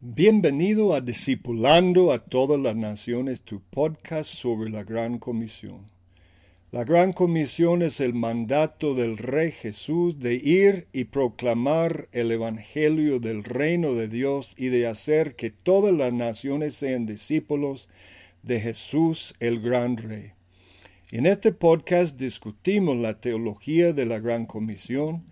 Bienvenido a Discipulando a todas las naciones, tu podcast sobre la Gran Comisión. La Gran Comisión es el mandato del Rey Jesús de ir y proclamar el Evangelio del reino de Dios y de hacer que todas las naciones sean discípulos de Jesús el Gran Rey. En este podcast discutimos la teología de la Gran Comisión,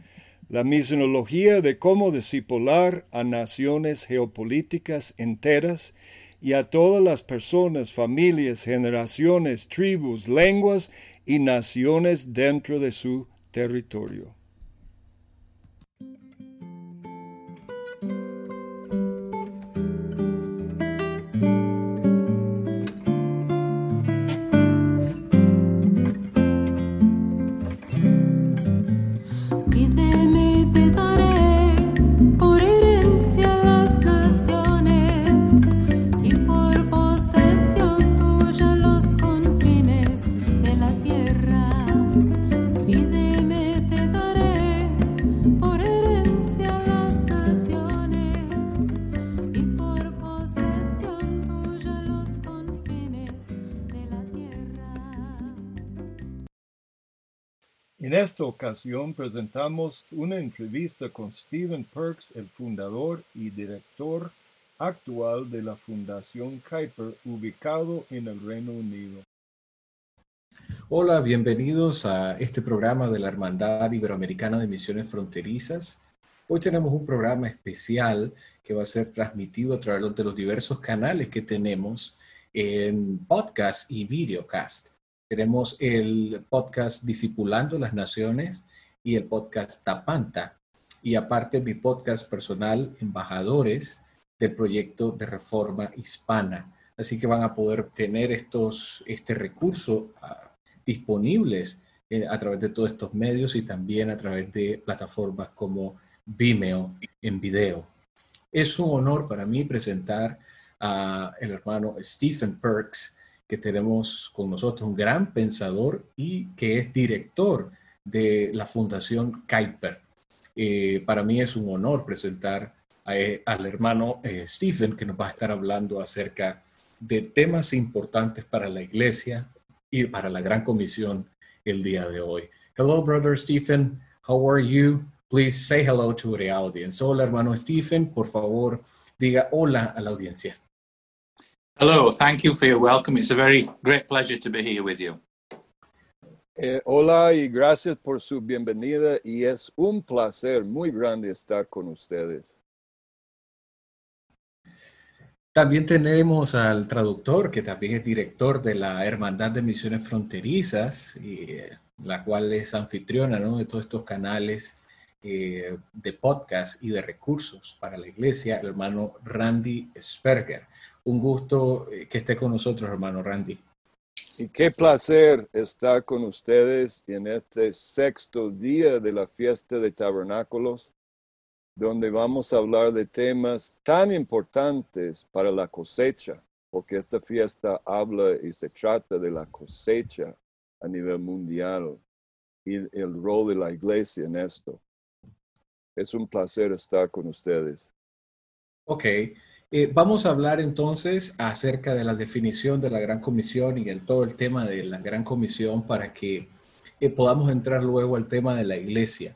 la misionología de cómo discipular a naciones geopolíticas enteras y a todas las personas, familias, generaciones, tribus, lenguas y naciones dentro de su territorio. Esta ocasión presentamos una entrevista con Stephen Perks, el fundador y director actual de la Fundación Kuiper, ubicado en el Reino Unido. Hola, bienvenidos a este programa de la Hermandad Iberoamericana de Misiones Fronterizas. Hoy tenemos un programa especial que va a ser transmitido a través de los diversos canales que tenemos en podcast y videocast. Tenemos el podcast Discipulando las Naciones y el podcast Tapanta. Y aparte mi podcast personal, Embajadores del proyecto de reforma hispana. Así que van a poder tener estos, este recurso uh, disponibles eh, a través de todos estos medios y también a través de plataformas como Vimeo en video. Es un honor para mí presentar a el hermano Stephen Perks, que tenemos con nosotros un gran pensador y que es director de la Fundación Kuiper. Eh, para mí es un honor presentar eh, al hermano eh, Stephen, que nos va a estar hablando acerca de temas importantes para la iglesia y para la gran comisión el día de hoy. Hello, brother Stephen. How are you? Please say hello to the audience. Hola, hermano Stephen. Por favor, diga hola a la audiencia. Hello, thank you for your welcome. It's a very great pleasure to be here with you. Eh, hola y gracias por su bienvenida y es un placer muy grande estar con ustedes. También tenemos al traductor, que también es director de la Hermandad de Misiones Fronterizas, y, eh, la cual es anfitriona ¿no? de todos estos canales eh, de podcast y de recursos para la iglesia, el hermano Randy Sperger. Un gusto eh, que esté con nosotros, hermano Randy. Y qué placer estar con ustedes en este sexto día de la fiesta de tabernáculos, donde vamos a hablar de temas tan importantes para la cosecha, porque esta fiesta habla y se trata de la cosecha a nivel mundial y el rol de la iglesia en esto. Es un placer estar con ustedes. Ok. Eh, vamos a hablar entonces acerca de la definición de la Gran Comisión y el, todo el tema de la Gran Comisión para que eh, podamos entrar luego al tema de la iglesia.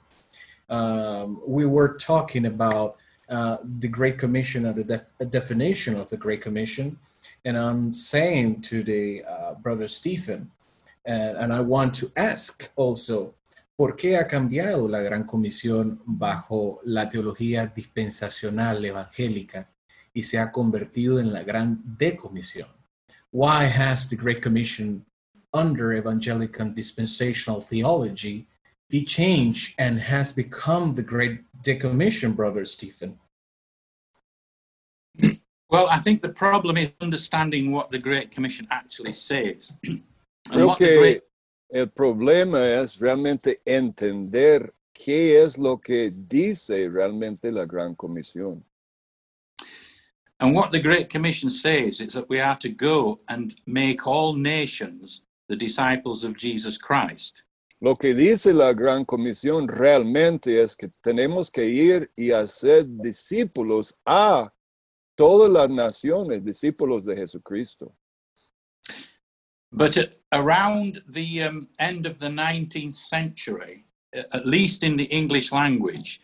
Um, we were talking about uh, the Great Commission and the def definition of the Great Commission, and I'm saying to the uh, brother Stephen, and, and I want to ask also, ¿por qué ha cambiado la Gran Comisión bajo la teología dispensacional evangélica? Y se ha convertido en la gran decomisión. Why has the Great Commission under evangelical dispensational theology be changed and has become the Great Decommission, Brother Stephen? Well, I think the problem is understanding what the Great Commission actually says. Creo que great... el problema es realmente entender qué es lo que dice realmente la Gran Comisión. And what the Great Commission says is that we are to go and make all nations the disciples of Jesus Christ. Lo que dice la Gran Comisión realmente es que tenemos que ir y hacer discípulos a todas las naciones, discípulos de Jesucristo. But at, around the um, end of the 19th century, at least in the English language,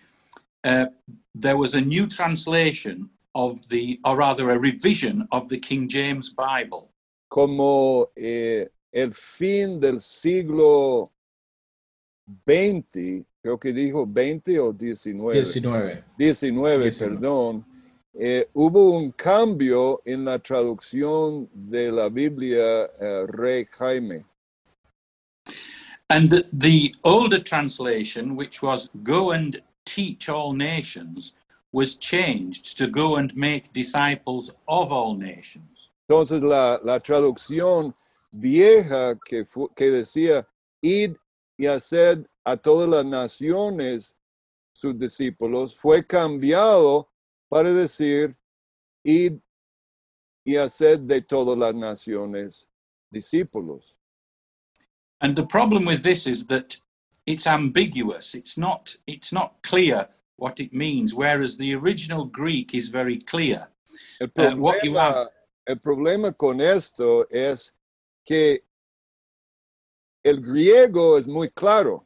uh, there was a new translation of the, or rather a revision of the King James Bible. Como eh, el fin del siglo XX, creo que dijo 20 o 19. 19. 19, 19. perdón, eh, hubo un cambio en la traducción de la Biblia eh, Rey Jaime. And the, the older translation, which was go and teach all nations, was changed to go and make disciples of all nations. Entonces la, la traducción vieja que, fu- que decía, id y hacer a todas las naciones sus discípulos, fue cambiado para decir, id y hacer de todas las naciones discípulos. And the problem with this is that it's ambiguous. It's not, it's not clear what it means, whereas the original Greek is very clear. El Uh, what you problema, have- el problema con esto es que el griego es muy claro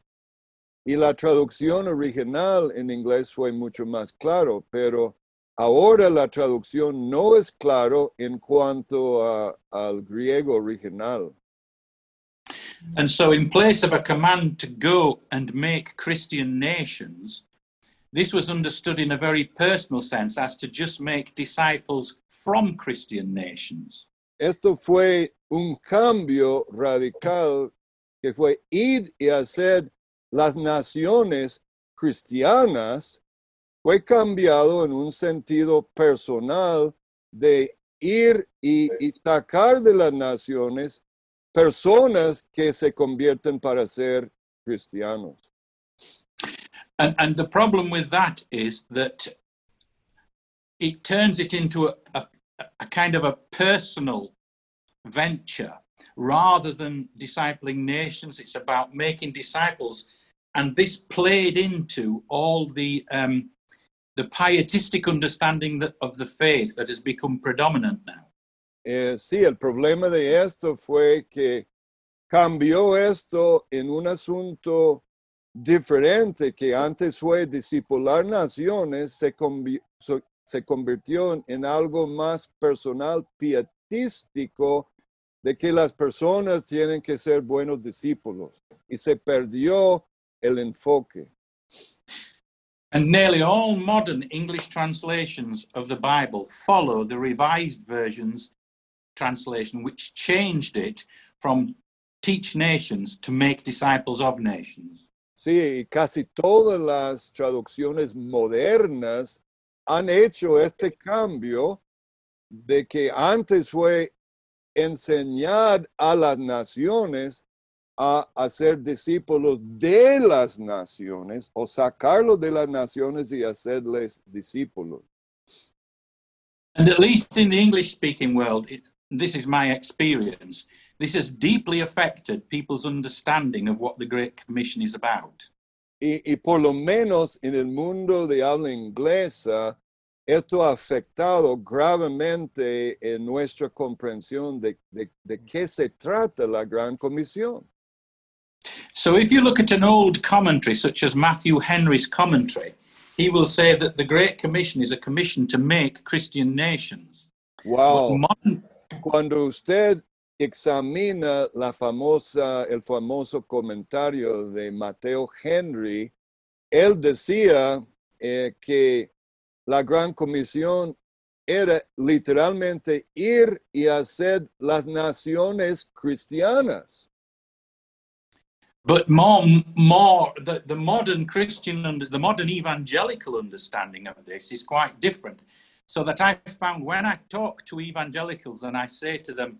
y la traducción original en inglés fue mucho más claro, pero ahora la traducción no es claro en cuanto a- al griego original. And so, in place of a command to go and make Christian nations, this was understood in a very personal sense as to just make disciples from Christian nations. Esto fue un cambio radical que fue ir y hacer las naciones cristianas, fue cambiado en un sentido personal de ir y, y sacar de las naciones personas que se convierten para ser cristianos. And, and the problem with that is that it turns it into a, a, a kind of a personal venture rather than discipling nations. It's about making disciples. And this played into all the, um, the pietistic understanding of the faith that has become predominant now. Eh, sí, el problema de esto fue que cambió esto en un asunto diferente que antes fue discipular naciones, se, convi- se convirtió en algo más personal, pietístico, de que las personas tienen que ser buenos discípulos. Y se perdió el enfoque. And nearly all modern English translations of the Bible follow the revised version's translation, which changed it from teach nations to make disciples of nations. Sí, casi todas las traducciones modernas han hecho este cambio de que antes fue enseñar a las naciones a hacer discípulos de las naciones o sacarlos de las naciones y hacerles discípulos. And at least in the English speaking world, it, this is my experience, this has deeply affected people's understanding of what the Great Commission is about. Y, y por lo menos en el mundo de habla inglesa, esto ha afectado gravemente en nuestra comprensión de, de, de qué se trata la gran comisión. So if you look at an old commentary, such as Matthew Henry's commentary, he will say that the Great Commission is a commission to make Christian nations. Wow. modern, Cuando usted examina la famosa, el famoso comentario de Mateo Henry, él decía eh, que la gran comisión era literalmente ir y hacer las naciones cristianas. but more, more the, the modern Christian and the modern evangelical understanding of this is quite different. So that I found when I talk to evangelicals and I say to them,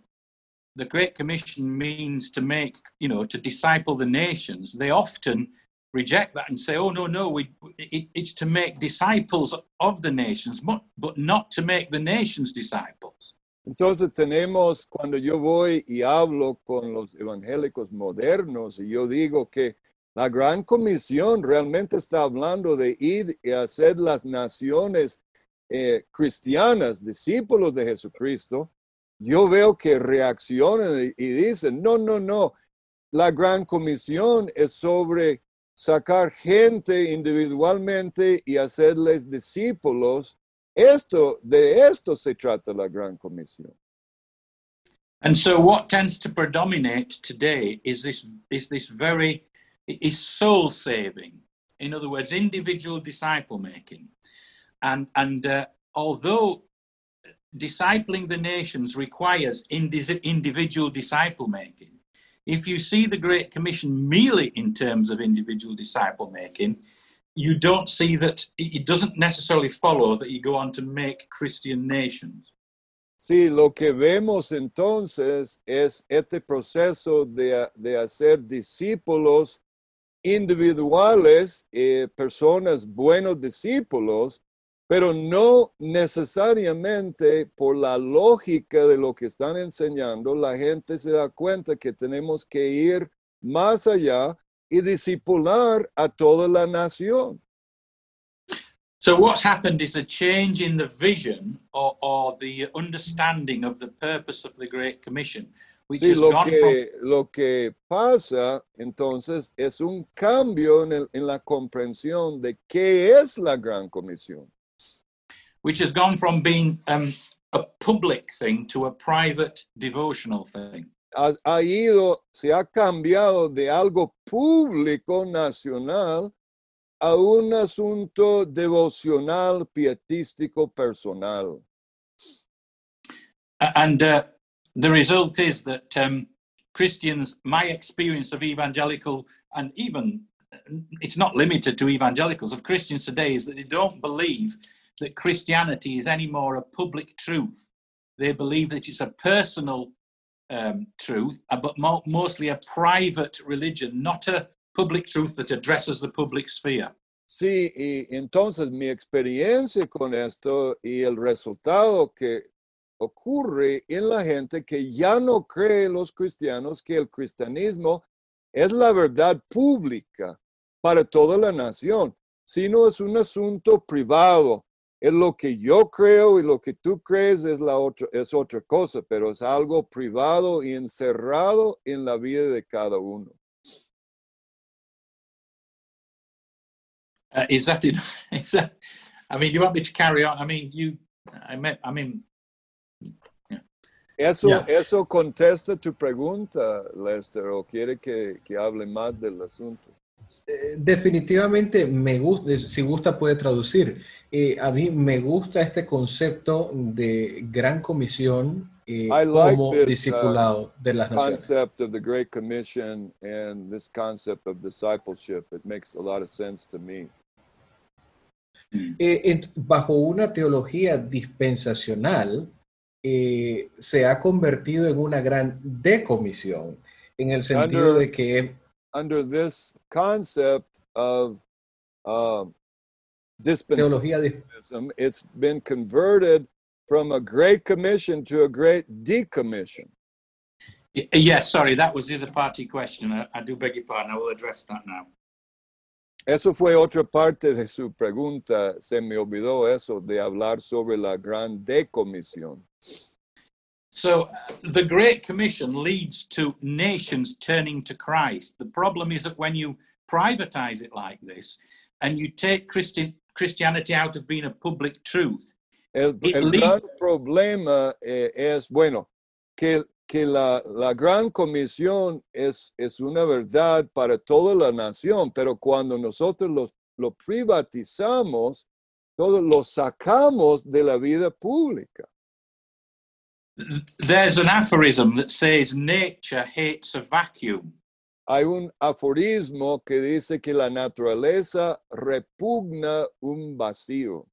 the Great Commission means to make, you know, to disciple the nations, they often reject that and say, oh, no, no, we, it, it's to make disciples of the nations, but, but not to make the nations disciples. Entonces tenemos, cuando yo voy y hablo con los evangélicos modernos y yo digo que la gran comisión realmente está hablando de ir y hacer las naciones eh, cristianas, discípulos de Jesucristo, yo veo que reaccionan y, dicen, no, no, no, la gran comisión es sobre sacar gente individualmente y hacerles discípulos. Esto, de esto se trata la gran comisión. And so, what tends to predominate today is this is this very is soul saving. In other words, individual disciple making, and and uh, although discipling the nations requires individual disciple making, if you see the Great Commission merely in terms of individual disciple making, you don't see that it doesn't necessarily follow that you go on to make Christian nations. Sí, lo que vemos entonces es este proceso de, de hacer discípulos individuales, eh, personas buenos discípulos, pero no necesariamente por la lógica de lo que están enseñando, la gente se da cuenta que tenemos que ir más allá y discipular a toda la nación. So, what's happened is a change in the vision or, or the understanding of the purpose of the Great Commission, which Sí, has lo gone from que, lo que pasa entonces es un cambio en, el- en la comprensión de qué es la gran comisión. Which has gone from being um, a public thing to a private devotional thing. ha, ha ido, se ha cambiado de algo público nacional a un asunto devocional, pietístico, personal. And uh, the result is that um, Christians, my experience of evangelical, and even it's not limited to evangelicals, of Christians today, is that they don't believe that Christianity is any more a public truth. They believe that it's a personal um, truth, uh, but mo- mostly a private religion, not a public truth that addresses the public sphere. Sí, y entonces mi experiencia con esto y el resultado que ocurre en la gente que ya no cree los cristianos que el cristianismo es la verdad pública para toda la nación, sino es un asunto privado. Es lo que yo creo y lo que tú crees es, la otra, es otra cosa, pero es algo privado y encerrado en la vida de cada uno. Uh, is that it? Is that? I mean, you want me to carry on? I mean, you. I meant. I mean, Eso, Ya. eso contesta tu pregunta, Lester, o quiere que, que hable más del asunto. Eh, Definitivamente me gusta, si gusta puede traducir. Eh, a mí me gusta este concepto de gran comisión eh, like como this, uh, discipulado de las naciones. Concept of the Great Commission and this concept of discipleship, it makes a lot of sense to me. Eh, en- bajo una teología dispensacional, eh, se ha convertido en una gran decomisión, en el sentido Under- de que Under this concept of um, dispensationalism, it's been converted from a Great Commission to a Great Decommission. yes. Sorry, that was the other party question. I, I do beg your pardon. I will address that now. Eso fue otra parte de su pregunta. Se me olvidó eso de hablar sobre la gran decomisión. So, uh, the Great Commission leads to nations turning to Christ. The problem is that when you privatize it like this, and you take Christian Christianity out of being a public truth, El, el gran problema eh, es, bueno, que, que la, la gran comisión es, es una verdad para toda la nación, pero cuando nosotros lo, lo privatizamos, todo lo sacamos de la vida pública. There's an aphorism that says nature hates a vacuum. Hay un aforismo que dice que la naturaleza repugna un vacío.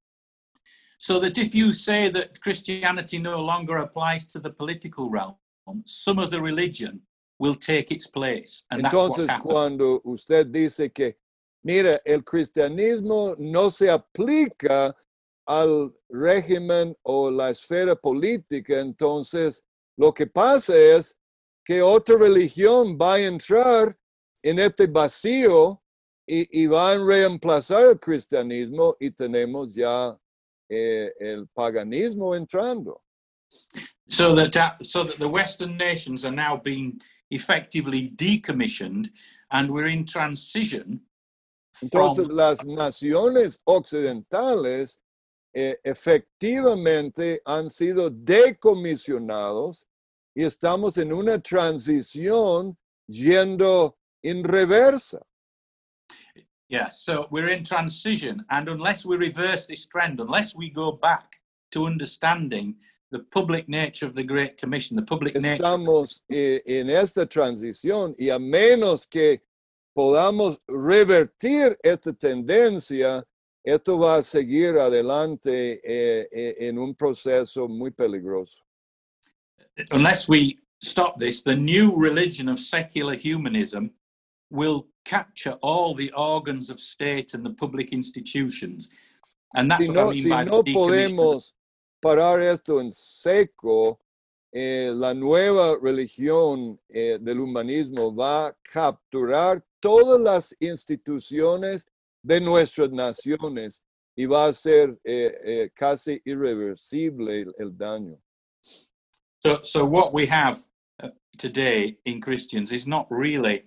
So that if you say that Christianity no longer applies to the political realm, some of the religion will take its place. And that's what's Entonces, cuando usted dice que, mira, el cristianismo no se aplica al régimen o la esfera política, entonces lo que pasa es que otra religión va a entrar en este vacío y, y va a reemplazar el cristianismo y tenemos ya eh, el paganismo entrando. So that, uh, so that the Western nations are now being effectively decommissioned and we're in transition Entonces from las naciones occidentales eh, efectivamente han sido decomisionados y estamos en una transición yendo en reversa. Yeah, so we're in transition, and unless we reverse this trend, unless we go back to understanding the public nature of the Great Commission, the public nature, Estamos eh, en esta transición y a menos que podamos revertir esta tendencia, esto va a seguir adelante eh, eh, en un proceso muy peligroso. unless we stop this, the new religion of secular humanism will capture all the organs of state and the public institutions, and that's Si what I no, mean si by no podemos parar esto en seco, eh, la nueva religión eh, del humanismo va a capturar todas las instituciones de nuestras naciones y va a ser eh, eh, casi irreversible el, el daño. So, so what we have uh, today in Christians is not really,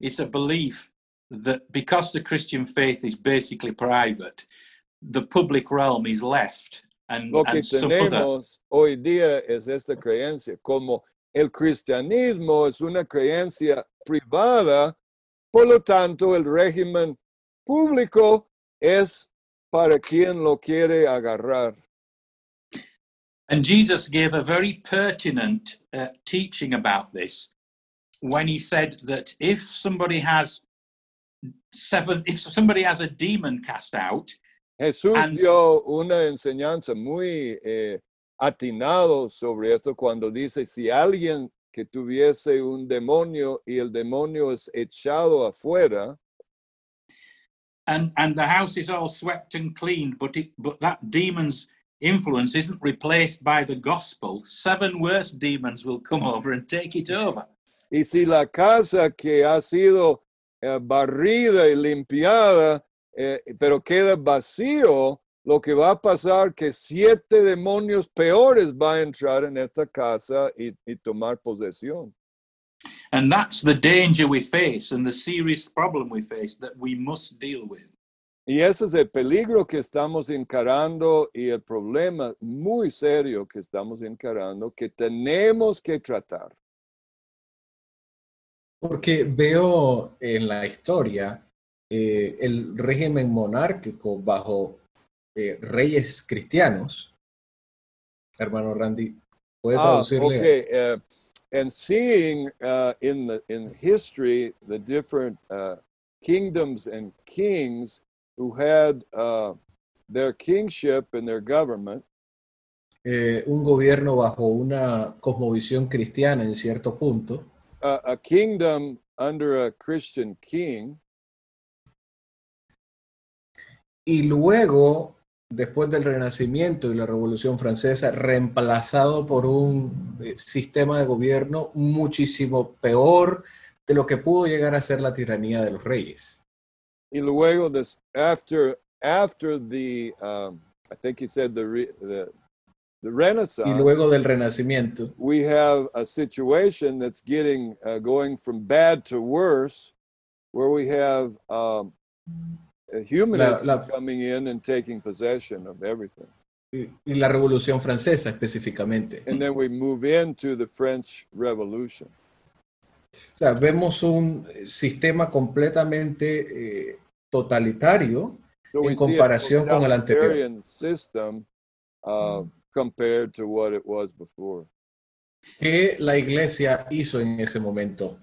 it's a belief that because the Christian faith is basically private, the public realm is left and, Lo que and tenemos hoy día es esta creencia, como el cristianismo es una creencia privada, por lo tanto el régimen público es para quien lo quiere agarrar. and Jesus gave a very pertinent uh, teaching about this when he said that if somebody has seven, if somebody has a demon cast out, Jesús And- dio una enseñanza muy eh, atinado sobre esto cuando dice, si alguien que tuviese un demonio y el demonio es echado afuera, and and the house is all swept and cleaned but it but that demon's influence isn't replaced by the gospel. Seven worse demons will come over and take it over. Y si la casa que ha sido eh, barrida y limpiada, eh, pero queda vacío, lo que va a pasar que siete demonios peores va a entrar en esta casa y, y tomar posesión. And that's the danger we face and the serious problem we face that we must deal with Y ese es el peligro que estamos encarando y el problema muy serio que estamos encarando que tenemos que tratar. Porque veo en la historia eh, el régimen monárquico bajo eh, reyes cristianos. Hermano Randy, ¿puede Ah, traducirle? okay. Uh, and seeing uh, in the in history the different uh, kingdoms and kings who had uh, their kingship and their government, eh, un gobierno bajo una cosmovisión cristiana en cierto punto, uh, a kingdom under a Christian king, y luego, después del Renacimiento y la Revolución Francesa, reemplazado por un eh, sistema de gobierno muchísimo peor de lo que pudo llegar a ser la tiranía de los reyes. y luego this after after the um, I think he said the re, the the Renaissance. Y luego del Renacimiento, we have a situation that's getting uh, going from bad to worse, where we have um, humanism La- la- coming in and taking possession of everything, y y la Revolución Francesa específicamente. and then we move into the French Revolution. O sea, vemos un sistema completamente eh, totalitario So En we see a comparación con el anterior. totalitarian system uh, compared to what it was before. que la iglesia hizo en ese momento.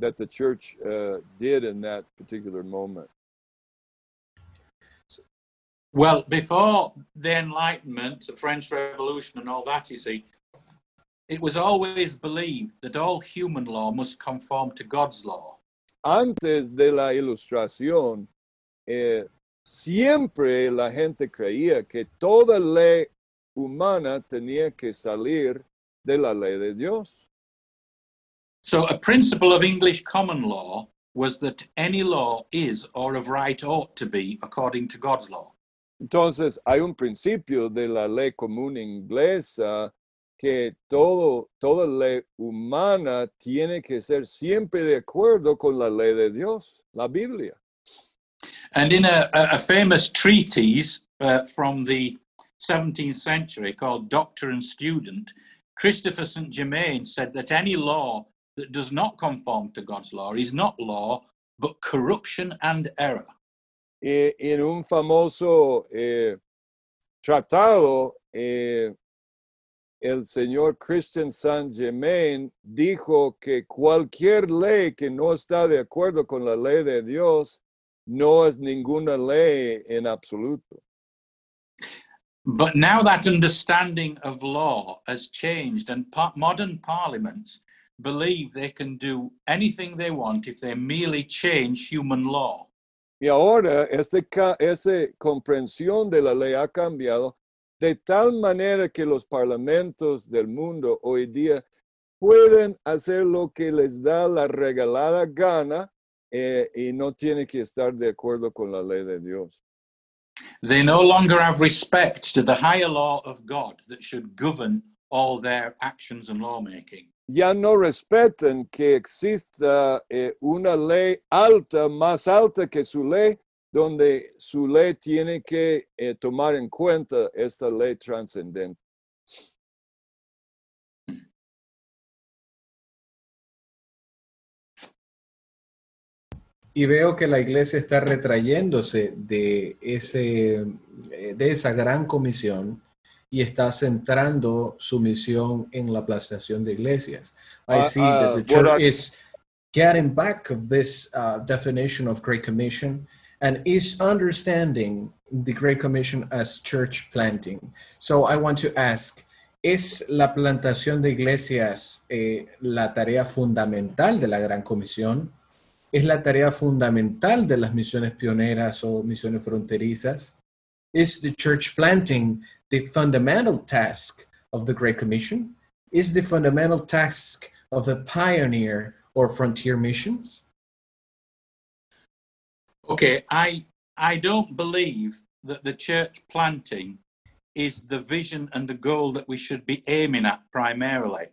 That the church uh, did in that particular moment. Well before the enlightenment the french revolution and all that you see it was always believed that all human law must conform to god's law antes de la ilustración, eh, siempre la gente creía que toda ley humana tenía que salir de la ley de Dios. So, a principle of English common law was that any law is or of right ought to be according to God's law. Entonces, hay un principio de la ley común inglesa que todo, toda ley humana tiene que ser siempre de acuerdo con la ley de Dios, la Biblia. And in a, a famous treatise uh, from the 17th century called Doctor and Student, Christopher St. Germain said that any law that does not conform to God's law is not law, but corruption and error. Eh, en un famoso eh, tratado, eh, el señor Christian Saint Germain dijo que cualquier ley que no está de acuerdo con la ley de Dios no es ninguna ley en absoluto. But now that understanding of law has changed, and par- modern parliaments believe they can do anything they want if they merely change human law. Y ahora esa comprensión de la ley ha cambiado de tal manera que los parlamentos del mundo hoy día pueden hacer lo que les da la regalada gana eh, y no tiene que estar de acuerdo con la ley de Dios. They no longer have respect to the higher law of God that should govern all their actions and lawmaking. Ya no respetan que exista eh, una ley alta, más alta que su ley, donde su ley tiene que eh, tomar en cuenta esta ley trascendente. Y veo que la iglesia está retrayéndose de, ese, eh, de esa gran comisión y está centrando su misión en la plantación de iglesias. I Uh, see that uh, the church I- is getting back of this uh, definition of Great Commission and is understanding the Great Commission as church planting. So I want to ask, ¿es la plantación de iglesias eh, la tarea fundamental de la Gran Comisión? ¿Es la tarea fundamental de las misiones pioneras o misiones fronterizas? Is the church planting the fundamental task of the Great Commission? Is the fundamental task of the pioneer or frontier missions? Okay, I I don't believe that the church planting is the vision and the goal that we should be aiming at primarily.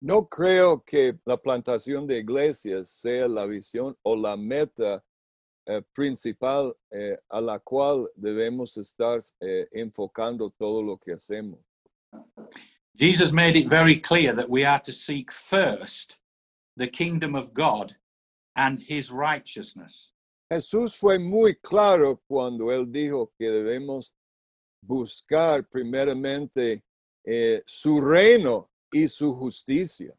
No creo que la plantación de iglesias sea la visión o la meta principal eh, a la cual debemos estar eh, enfocando todo lo que hacemos. Jesus made it very clear that we are to seek first the kingdom of God and his righteousness. Jesús fue muy claro cuando él dijo que debemos buscar primeramente eh, su reino y su justicia.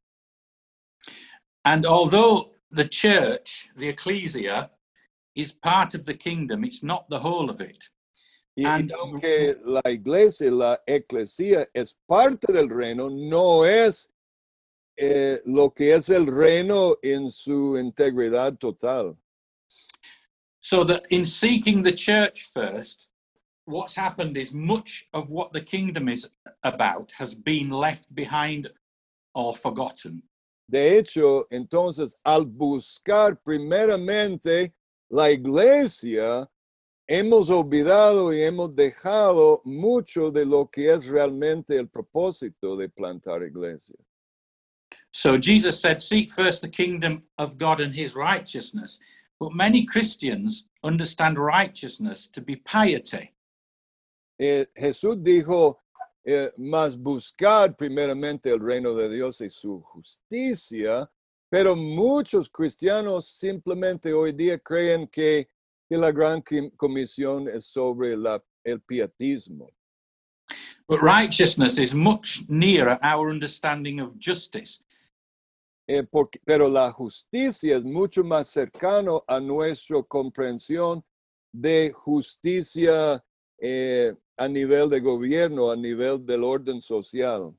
And although the church, the ecclesia, is part of the kingdom, it's not the whole of it. Y, y And- aunque la iglesia, la eclesía es parte del reino, no es eh, lo que es el reino en su integridad total. So that in seeking the church first, what's happened is much of what the kingdom is about has been left behind or forgotten. De hecho, entonces, al buscar primeramente la iglesia, hemos olvidado y hemos dejado mucho de lo que es realmente el propósito de plantar iglesia. So Jesus said, Seek first the kingdom of God and his righteousness. But many Christians understand righteousness to be piety. Eh, Jesús dijo, eh, mas buscar primeramente el reino de Dios y su justicia, pero muchos cristianos simplemente hoy día creen que, la gran comisión es sobre la, el pietismo. But righteousness is much nearer our understanding of justice. Eh, porque- pero la justicia es mucho más cercano a nuestra comprensión de justicia eh, a nivel de gobierno, a nivel del orden social.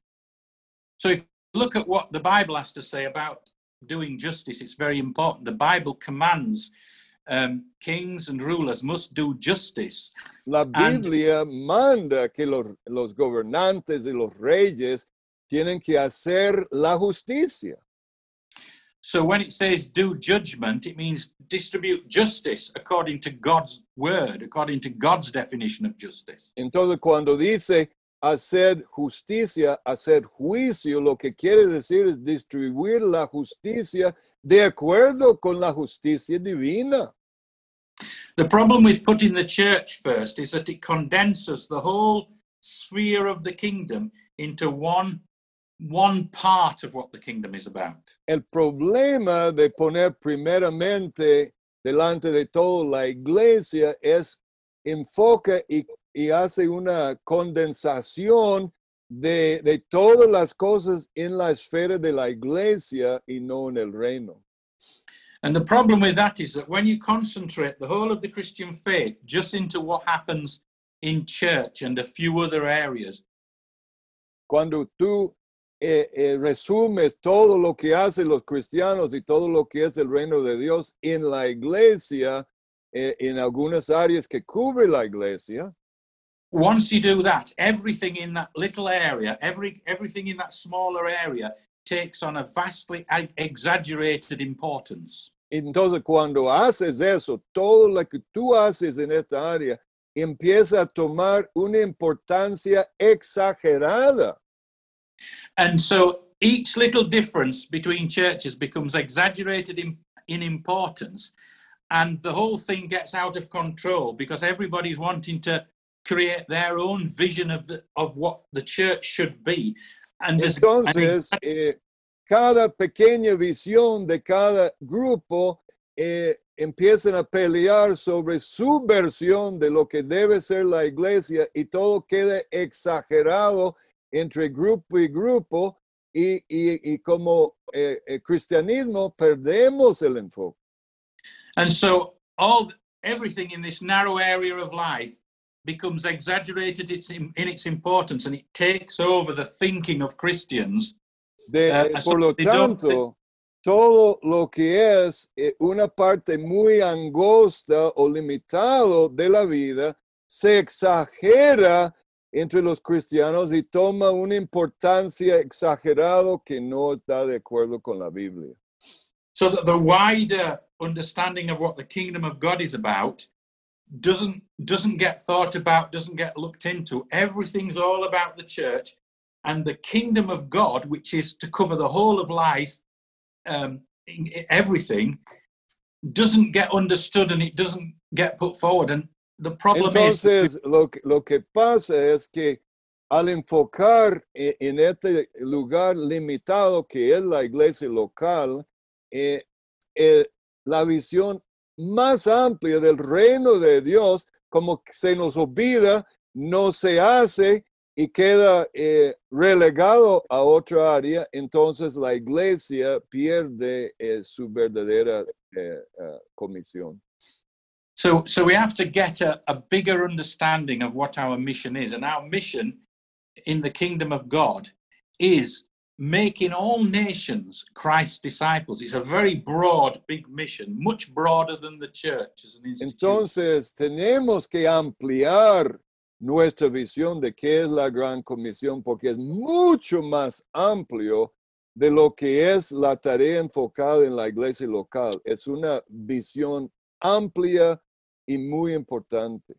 So if you look at what the Bible has to say about doing justice, it's very important. The Bible commands um, kings and rulers must do justice. La And- Biblia manda que los, los gobernantes y los reyes tienen que hacer la justicia. So when it says do judgment, it means distribute justice according to God's word, according to God's definition of justice. Entonces, cuando dice hacer justicia, hacer juicio, lo que quiere decir es distribuir la justicia de acuerdo con la justicia divina. The problem with putting the church first is that it condenses the whole sphere of the kingdom into one one part of what the kingdom is about. El problema de poner primeramente delante de todo la iglesia es enfoca y, y hace una condensación de, de todas las cosas en la esfera de la iglesia y no en el reino. And the problem with that is that when you concentrate the whole of the Christian faith just into what happens in church and a few other areas, Cuando tú eh, eh, resumes todo lo que hacen los cristianos y todo lo que es el reino de Dios en la iglesia, eh, en algunas áreas que cubre la iglesia, once you do that, everything in that little area, every everything in that smaller area takes on a vastly exaggerated importance. entonces cuando haces eso, todo lo que tú haces en esta área empieza a tomar una importancia exagerada. And so each little difference between churches becomes exaggerated in, in importance, and the whole thing gets out of control because everybody's wanting to create their own vision of the of what the church should be. And there's and Entonces, eh, cada pequeña visión de cada grupo eh, empiezan a pelear sobre su versión de lo que debe ser la iglesia y todo queda exagerado entre grupo y grupo y, y- y como eh, el cristianismo perdemos el enfoque. And so all everything in this narrow area of life becomes exaggerated in, its importance and it takes over the thinking of Christians. De- Eh, eh, por lo tanto, todo lo que es eh, una parte muy angosta o limitado de la vida se exagera entre los cristianos y toma una importancia exagerada que no está de acuerdo con la Biblia. So that the wider understanding of what the kingdom of God is about doesn't doesn't get thought about, doesn't get looked into. Everything's all about the church and the kingdom of God, which is to cover the whole of life, um, in- in everything, doesn't get understood and it doesn't get put forward. And the problem is Entonces, lo que, lo que pasa es que al enfocar en este lugar limitado que es la iglesia local, eh, eh, la visión más amplia del reino de Dios, como se nos olvida, no se hace y queda eh, relegado a otra área, entonces la iglesia pierde eh, su verdadera eh, ah, comisión. So, so we have to get a, a bigger understanding of what our mission is. And our mission in the kingdom of God is making all nations Christ's disciples. It's a very broad, big mission, much broader than the church as an institution. Entonces, tenemos que ampliar nuestra visión de qué es la gran comisión, porque es mucho más amplio de lo que es la tarea enfocada en la iglesia local. Es una visión amplia y muy importante.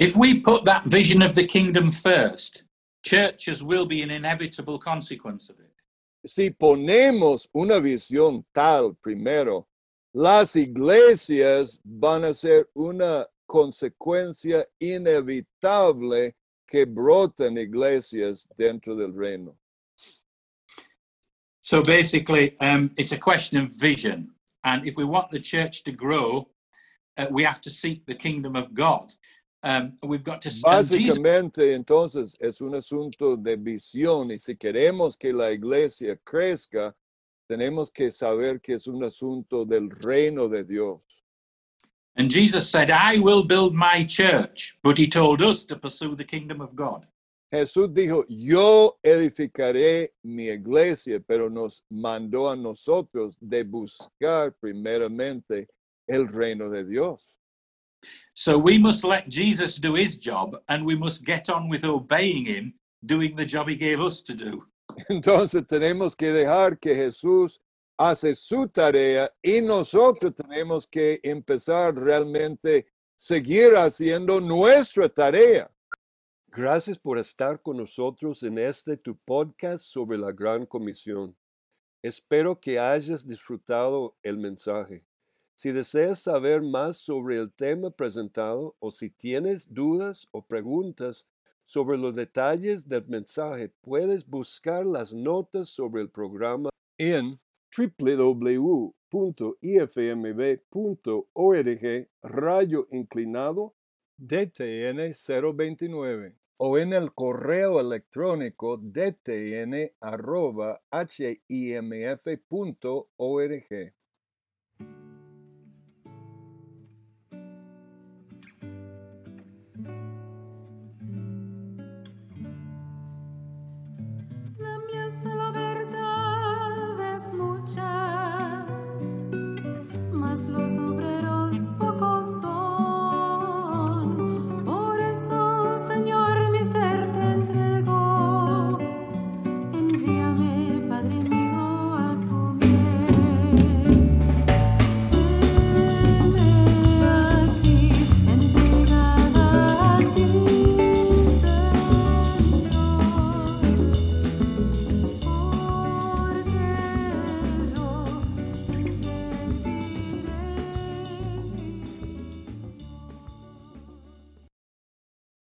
if we put that vision of the kingdom first, churches will be an inevitable consequence of it. Si ponemos una visión tal primero, las iglesias van a ser una consecuencia inevitable que brotan iglesias dentro del reino. So basically, um, it's a question of vision. And if we want the church to grow, uh, we have to seek the kingdom of God. Um, we've got to. Básicamente, entonces, es un asunto de visión y si queremos que la iglesia crezca, tenemos que saber que es un asunto del reino de Dios. And Jesus said, I will build my church, but he told us to pursue the kingdom of God. Jesús dijo, yo edificaré mi iglesia, pero nos mandó a nosotros de buscar primeramente el reino de Dios. So we must let Jesus do his job and we must get on with obeying him, doing the job he gave us to do. Entonces tenemos que dejar que Jesús hace su tarea y nosotros tenemos que empezar realmente seguir haciendo nuestra tarea. Gracias por estar con nosotros en este tu podcast sobre la Gran Comisión. Espero que hayas disfrutado el mensaje. Si deseas saber más sobre el tema presentado o si tienes dudas o preguntas sobre los detalles del mensaje, puedes buscar las notas sobre el programa en www.ifmb.org rayo inclinado DTN 029 o en el correo electrónico dtn los